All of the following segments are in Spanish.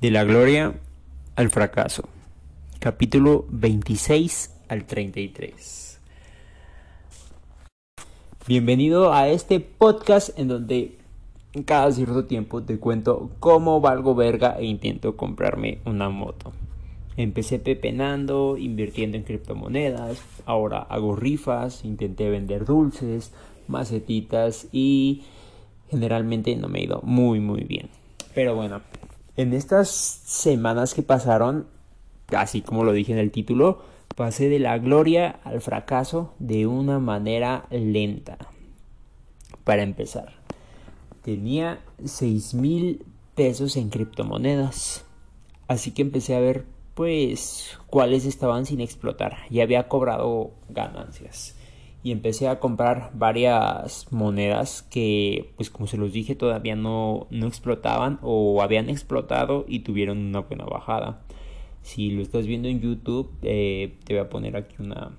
De la gloria al fracaso. Capítulo 26 al 33. Bienvenido a este podcast en donde cada cierto tiempo te cuento cómo valgo verga e intento comprarme una moto. Empecé pepenando, invirtiendo en criptomonedas, ahora hago rifas, intenté vender dulces, macetitas y generalmente no me ha ido muy muy bien. Pero bueno, en estas semanas que pasaron, así como lo dije en el título, pasé de la gloria al fracaso de una manera lenta. Para empezar, tenía 6 mil pesos en criptomonedas. Así que empecé a ver pues cuáles estaban sin explotar. Ya había cobrado ganancias y empecé a comprar varias monedas que pues como se los dije todavía no, no explotaban o habían explotado y tuvieron una buena bajada. Si lo estás viendo en youtube eh, te voy a poner aquí una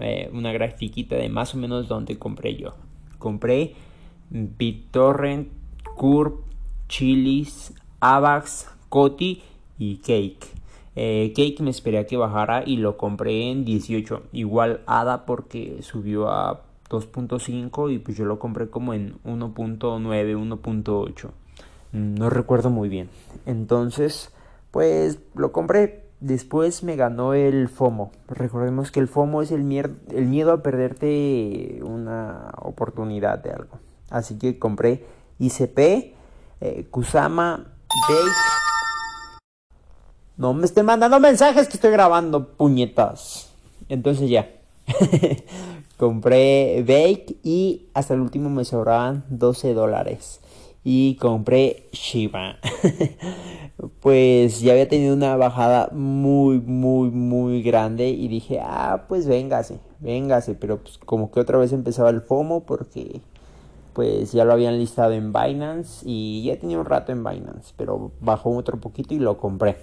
eh, una grafiquita de más o menos donde compré yo. Compré BitTorrent, Curb, Chilis, Avax, Coti y Cake eh, Cake me esperé a que bajara y lo compré en 18. Igual ADA porque subió a 2.5 y pues yo lo compré como en 1.9, 1.8. No recuerdo muy bien. Entonces, pues lo compré. Después me ganó el FOMO. Recordemos que el FOMO es el, el miedo a perderte una oportunidad de algo. Así que compré ICP, eh, Kusama, Bake no me estén mandando mensajes que estoy grabando, puñetas. Entonces ya. compré Bake y hasta el último me sobraban 12 dólares. Y compré Shiba. pues ya había tenido una bajada muy, muy, muy grande. Y dije, ah, pues véngase, véngase. Pero pues como que otra vez empezaba el FOMO porque pues ya lo habían listado en Binance. Y ya tenía un rato en Binance. Pero bajó otro poquito y lo compré.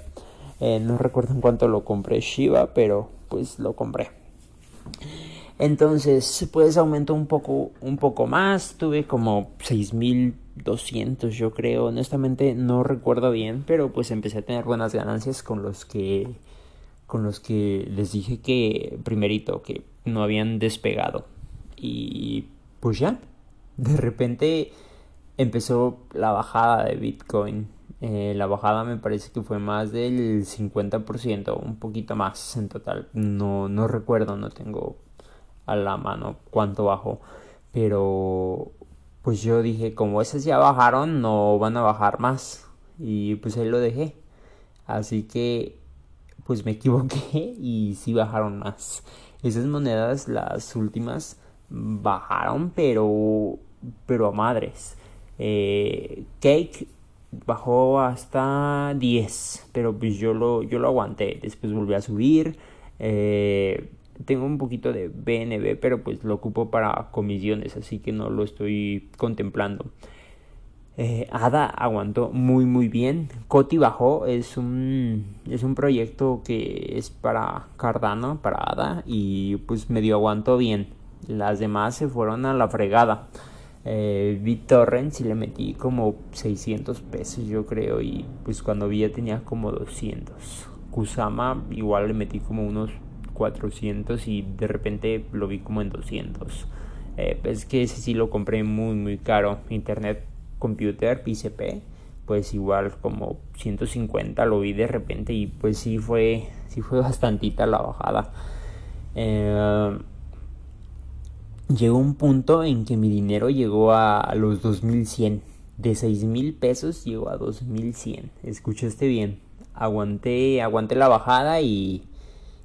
Eh, no recuerdo en cuánto lo compré Shiba, pero pues lo compré. Entonces, pues aumentó un poco, un poco más. Tuve como 6200, yo creo. Honestamente, no recuerdo bien, pero pues empecé a tener buenas ganancias con los que con los que les dije que primerito que no habían despegado. Y pues ya, de repente empezó la bajada de Bitcoin eh, la bajada me parece que fue más del 50%, un poquito más en total. No, no recuerdo, no tengo a la mano cuánto bajó. Pero pues yo dije, como esas ya bajaron, no van a bajar más. Y pues ahí lo dejé. Así que pues me equivoqué y sí bajaron más. Esas monedas, las últimas, bajaron, pero, pero a madres. Eh, Cake bajó hasta 10, pero pues yo lo, yo lo aguanté, después volví a subir, eh, tengo un poquito de BNB, pero pues lo ocupo para comisiones, así que no lo estoy contemplando. Eh, Ada aguantó muy muy bien. Coti bajó, es un, es un proyecto que es para Cardano, para Ada, y pues medio aguantó bien. Las demás se fueron a la fregada. Eh, BitTorrent sí le metí como 600 pesos yo creo y pues cuando vi tenía como 200. Kusama igual le metí como unos 400 y de repente lo vi como en 200. Eh, es que ese sí lo compré muy muy caro. Internet Computer, PCP, pues igual como 150 lo vi de repente y pues sí fue, sí fue bastantita la bajada. Eh, llegó un punto en que mi dinero llegó a los 2100. De 6000 pesos llegó a 2100. Escuchaste bien. Aguanté, aguanté la bajada y,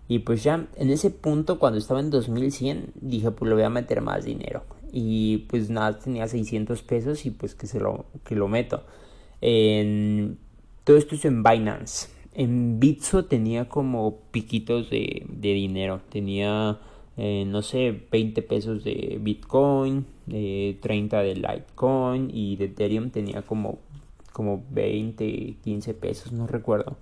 y pues ya en ese punto cuando estaba en 2100 dije pues le voy a meter más dinero. Y pues nada, tenía 600 pesos y pues que se lo, que lo meto. En, todo esto es en Binance. En Bitso tenía como piquitos de, de dinero. Tenía eh, no sé, 20 pesos de Bitcoin, eh, 30 de Litecoin y de Ethereum tenía como, como 20, 15 pesos, no recuerdo.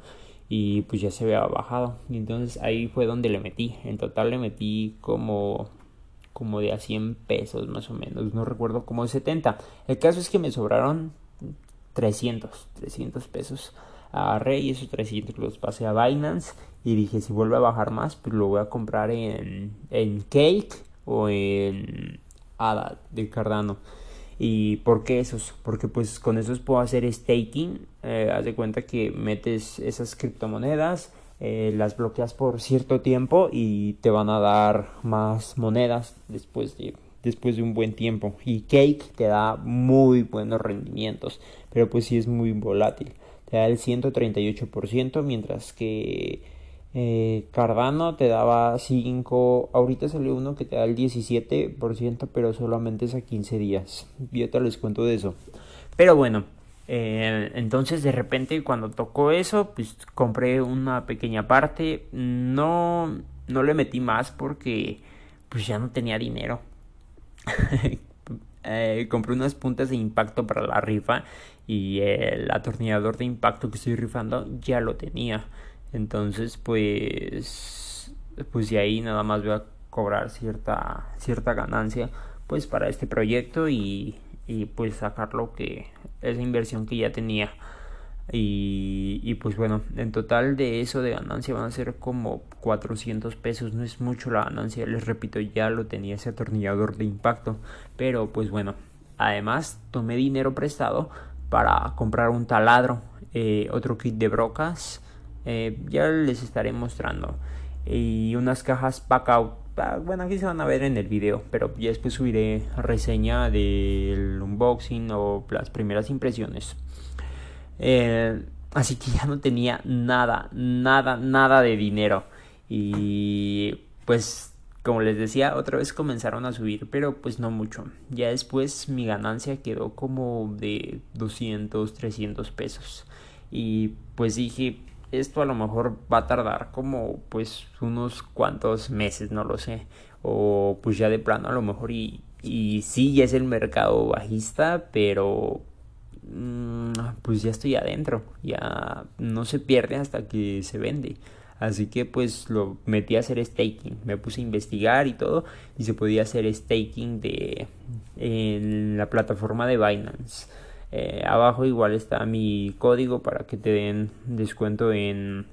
Y pues ya se había bajado. Y entonces ahí fue donde le metí. En total le metí como, como de a 100 pesos más o menos. No recuerdo como de 70. El caso es que me sobraron 300, 300 pesos. Agarré y esos 300 los pasé a Binance y dije si vuelve a bajar más pues lo voy a comprar en, en Cake o en ADA de Cardano. ¿Y por qué esos? Porque pues con esos puedo hacer staking. Eh, haz de cuenta que metes esas criptomonedas, eh, las bloqueas por cierto tiempo y te van a dar más monedas después de, después de un buen tiempo. Y Cake te da muy buenos rendimientos, pero pues sí es muy volátil. Te da el 138%, mientras que eh, Cardano te daba 5, ahorita salió uno que te da el 17%, pero solamente es a 15 días. Yo te les cuento de eso. Pero bueno, eh, entonces de repente cuando tocó eso, pues compré una pequeña parte. No, no le metí más porque pues ya no tenía dinero. Eh, compré unas puntas de impacto para la rifa y el atornillador de impacto que estoy rifando ya lo tenía. Entonces, pues, pues de ahí nada más voy a cobrar cierta, cierta ganancia, pues para este proyecto y, y pues sacar lo que, esa inversión que ya tenía. Y, y, pues bueno, en total de eso de ganancia van a ser como 400 pesos, no es mucho la ganancia, les repito, ya lo tenía ese atornillador de impacto, pero pues bueno, además tomé dinero prestado para comprar un taladro, eh, otro kit de brocas, eh, ya les estaré mostrando. Y unas cajas pack out. Ah, bueno, aquí se van a ver en el video, pero ya después subiré reseña del unboxing o las primeras impresiones. Eh, así que ya no tenía nada, nada, nada de dinero. Y pues, como les decía, otra vez comenzaron a subir, pero pues no mucho. Ya después mi ganancia quedó como de 200, 300 pesos. Y pues dije, esto a lo mejor va a tardar como pues unos cuantos meses, no lo sé. O pues ya de plano a lo mejor y, y sí, ya es el mercado bajista, pero pues ya estoy adentro. Ya no se pierde hasta que se vende. Así que pues lo metí a hacer staking. Me puse a investigar y todo. Y se podía hacer staking de en la plataforma de Binance. Eh, abajo igual está mi código para que te den descuento en,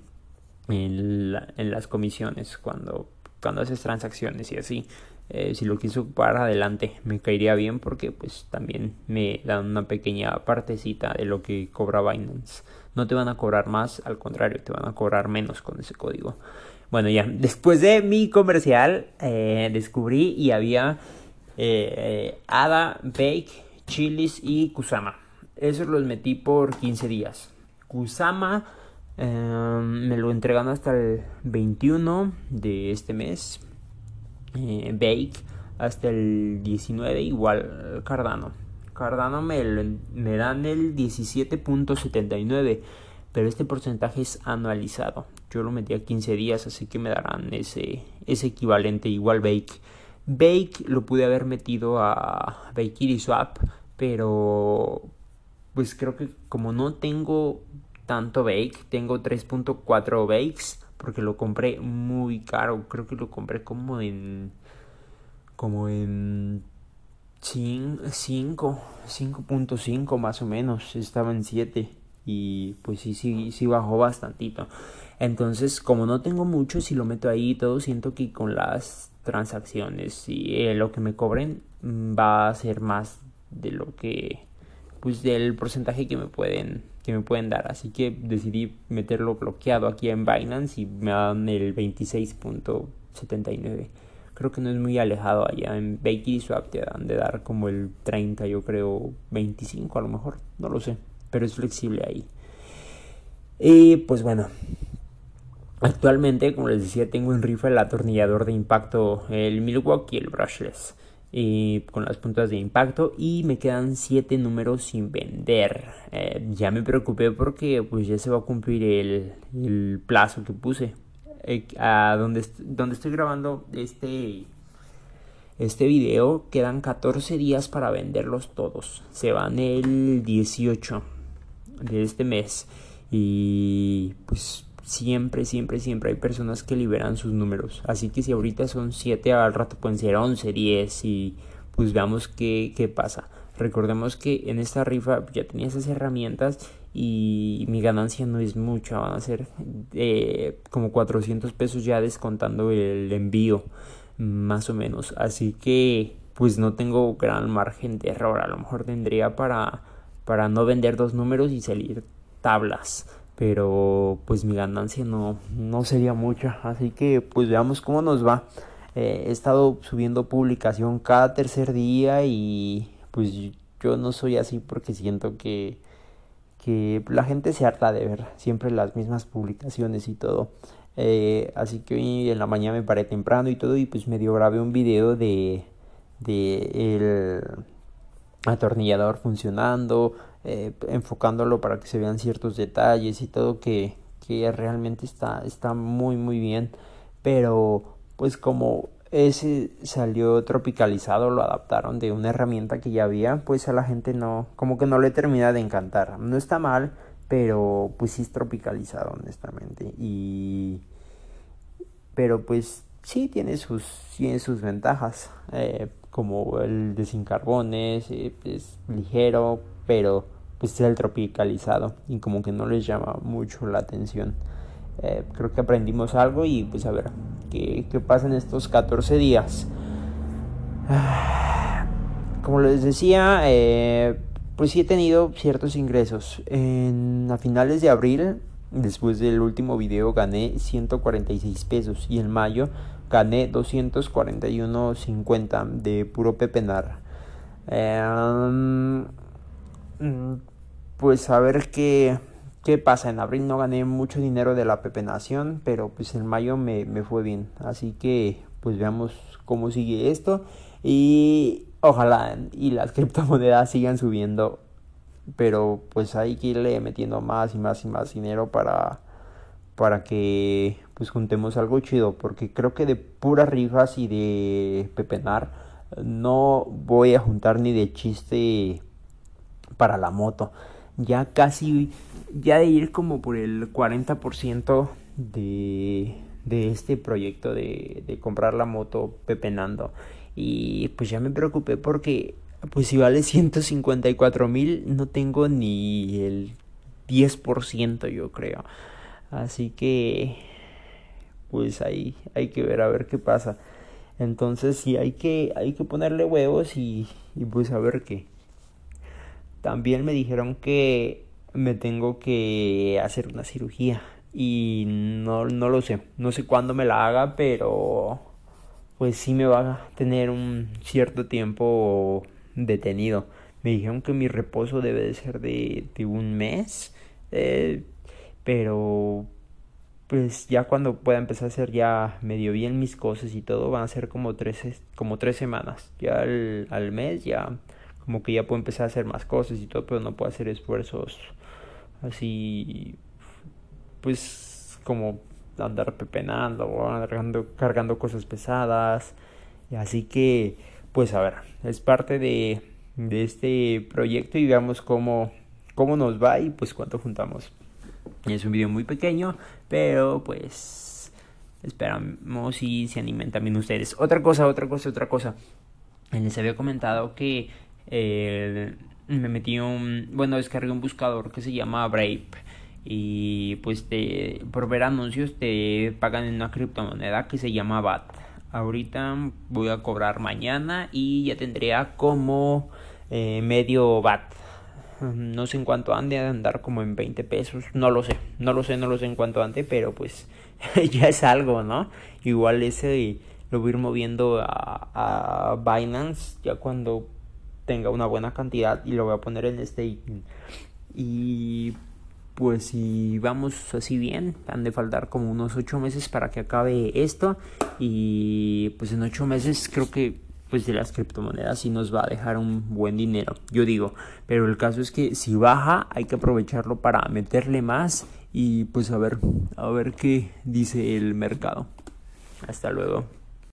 en, las comisiones cuando, cuando haces transacciones y así. Eh, si lo quieres ocupar adelante me caería bien porque pues también me dan una pequeña partecita de lo que cobra Binance. No te van a cobrar más, al contrario, te van a cobrar menos con ese código. Bueno, ya, después de mi comercial eh, descubrí y había Ada, Bake, Chilis y Kusama. Esos los metí por 15 días. Kusama em, me lo entregan hasta el 21 de este mes. Eh, Bake hasta el 19, igual Cardano. Cardano me, me dan el 17.79, pero este porcentaje es anualizado. Yo lo metí a 15 días, así que me darán ese, ese equivalente, igual Bake. Bake lo pude haber metido a Bake Swap, pero pues creo que como no tengo tanto bake, tengo 3.4 bakes porque lo compré muy caro, creo que lo compré como en como en 5 5.5 más o menos, estaba en 7 y pues sí sí sí bajó bastantito. Entonces, como no tengo mucho, si lo meto ahí todo, siento que con las transacciones y eh, lo que me cobren mm, va a ser más de lo que pues del porcentaje que me pueden que me pueden dar. Así que decidí meterlo bloqueado aquí en Binance y me dan el 26.79 creo que no es muy alejado allá. En Bakey Swap te dan de dar como el 30 yo creo 25 a lo mejor. No lo sé pero es flexible ahí. Y pues bueno. Actualmente como les decía tengo en rifa el atornillador de impacto el Milwaukee el brushless con las puntas de impacto y me quedan 7 números sin vender. Eh, ya me preocupé porque pues ya se va a cumplir el, el plazo que puse. Eh, a donde, donde estoy grabando este, este video quedan 14 días para venderlos todos. Se van el 18 de este mes y pues siempre, siempre, siempre hay personas que liberan sus números. Así que si ahorita son 7, al rato pueden ser 11, 10 y pues veamos qué, qué pasa. Recordemos que en esta rifa ya tenía esas herramientas y mi ganancia no es mucha, van a ser eh, como 400 pesos ya descontando el envío, más o menos. Así que pues no tengo gran margen de error, a lo mejor tendría para, para no vender dos números y salir tablas pero pues mi ganancia no, no sería mucha así que pues veamos cómo nos va eh, he estado subiendo publicación cada tercer día y pues yo no soy así porque siento que, que la gente se harta de ver siempre las mismas publicaciones y todo. Eh, así que hoy en la mañana me paré temprano y todo y pues medio grabé un video de, de el atornillador funcionando, eh, enfocándolo para que se vean ciertos detalles y todo que, que realmente está, está muy muy bien. Pero pues como ese salió tropicalizado, lo adaptaron de una herramienta que ya había, pues a la gente no, como que no le termina de encantar. No está mal, pero pues sí es tropicalizado, honestamente. Y. Pero pues sí tiene sus, tiene sus ventajas, eh, como el de sin carbones, eh, es ligero, pero pues es el tropicalizado y como que no les llama mucho la atención. Eh, creo que aprendimos algo y pues a ver qué, qué pasa en estos 14 días. Como les decía, eh, pues sí he tenido ciertos ingresos. En, a finales de abril, después del último video, gané 146 pesos y en mayo gané 241.50 de puro pepenar. Eh, mm, pues a ver qué ¿Qué pasa? En abril no gané mucho dinero de la pepenación, pero pues en mayo me, me fue bien. Así que pues veamos cómo sigue esto. Y ojalá y las criptomonedas sigan subiendo. Pero pues hay que irle metiendo más y más y más dinero para, para que pues juntemos algo chido. Porque creo que de puras rifas y de pepenar no voy a juntar ni de chiste para la moto. Ya casi ya de ir como por el 40% de, de este proyecto de, de comprar la moto pepenando. Y pues ya me preocupé porque pues si vale 154 mil no tengo ni el 10% yo creo. Así que pues ahí hay que ver a ver qué pasa. Entonces sí hay que, hay que ponerle huevos y, y pues a ver qué. También me dijeron que me tengo que hacer una cirugía y no, no lo sé, no sé cuándo me la haga, pero pues sí me va a tener un cierto tiempo detenido. Me dijeron que mi reposo debe de ser de, de un mes, eh, pero pues ya cuando pueda empezar a hacer ya medio bien mis cosas y todo, van a ser como tres, como tres semanas. Ya al, al mes ya como que ya puedo empezar a hacer más cosas y todo, pero no puedo hacer esfuerzos así, pues como andar pepenando o cargando, cosas pesadas. Y así que, pues a ver, es parte de, de este proyecto y veamos cómo, cómo nos va y pues cuánto juntamos. Es un video muy pequeño, pero pues esperamos y se animen también ustedes. Otra cosa, otra cosa, otra cosa. Les había comentado que eh, me metí un, bueno, descargué un buscador que se llama Brave y pues te, por ver anuncios te pagan en una criptomoneda que se llama BAT. Ahorita voy a cobrar mañana y ya tendría como eh, medio BAT. No sé en cuánto ande, andar como en 20 pesos, no lo sé, no lo sé, no lo sé en cuánto ande, pero pues ya es algo, ¿no? Igual ese lo voy a ir moviendo a, a Binance ya cuando tenga una buena cantidad y lo voy a poner en staking. Y pues si vamos así bien, han de faltar como unos 8 meses para que acabe esto. Y pues en 8 meses creo que pues de las criptomonedas sí nos va a dejar un buen dinero, yo digo. Pero el caso es que si baja hay que aprovecharlo para meterle más y pues a ver, a ver qué dice el mercado. Hasta luego.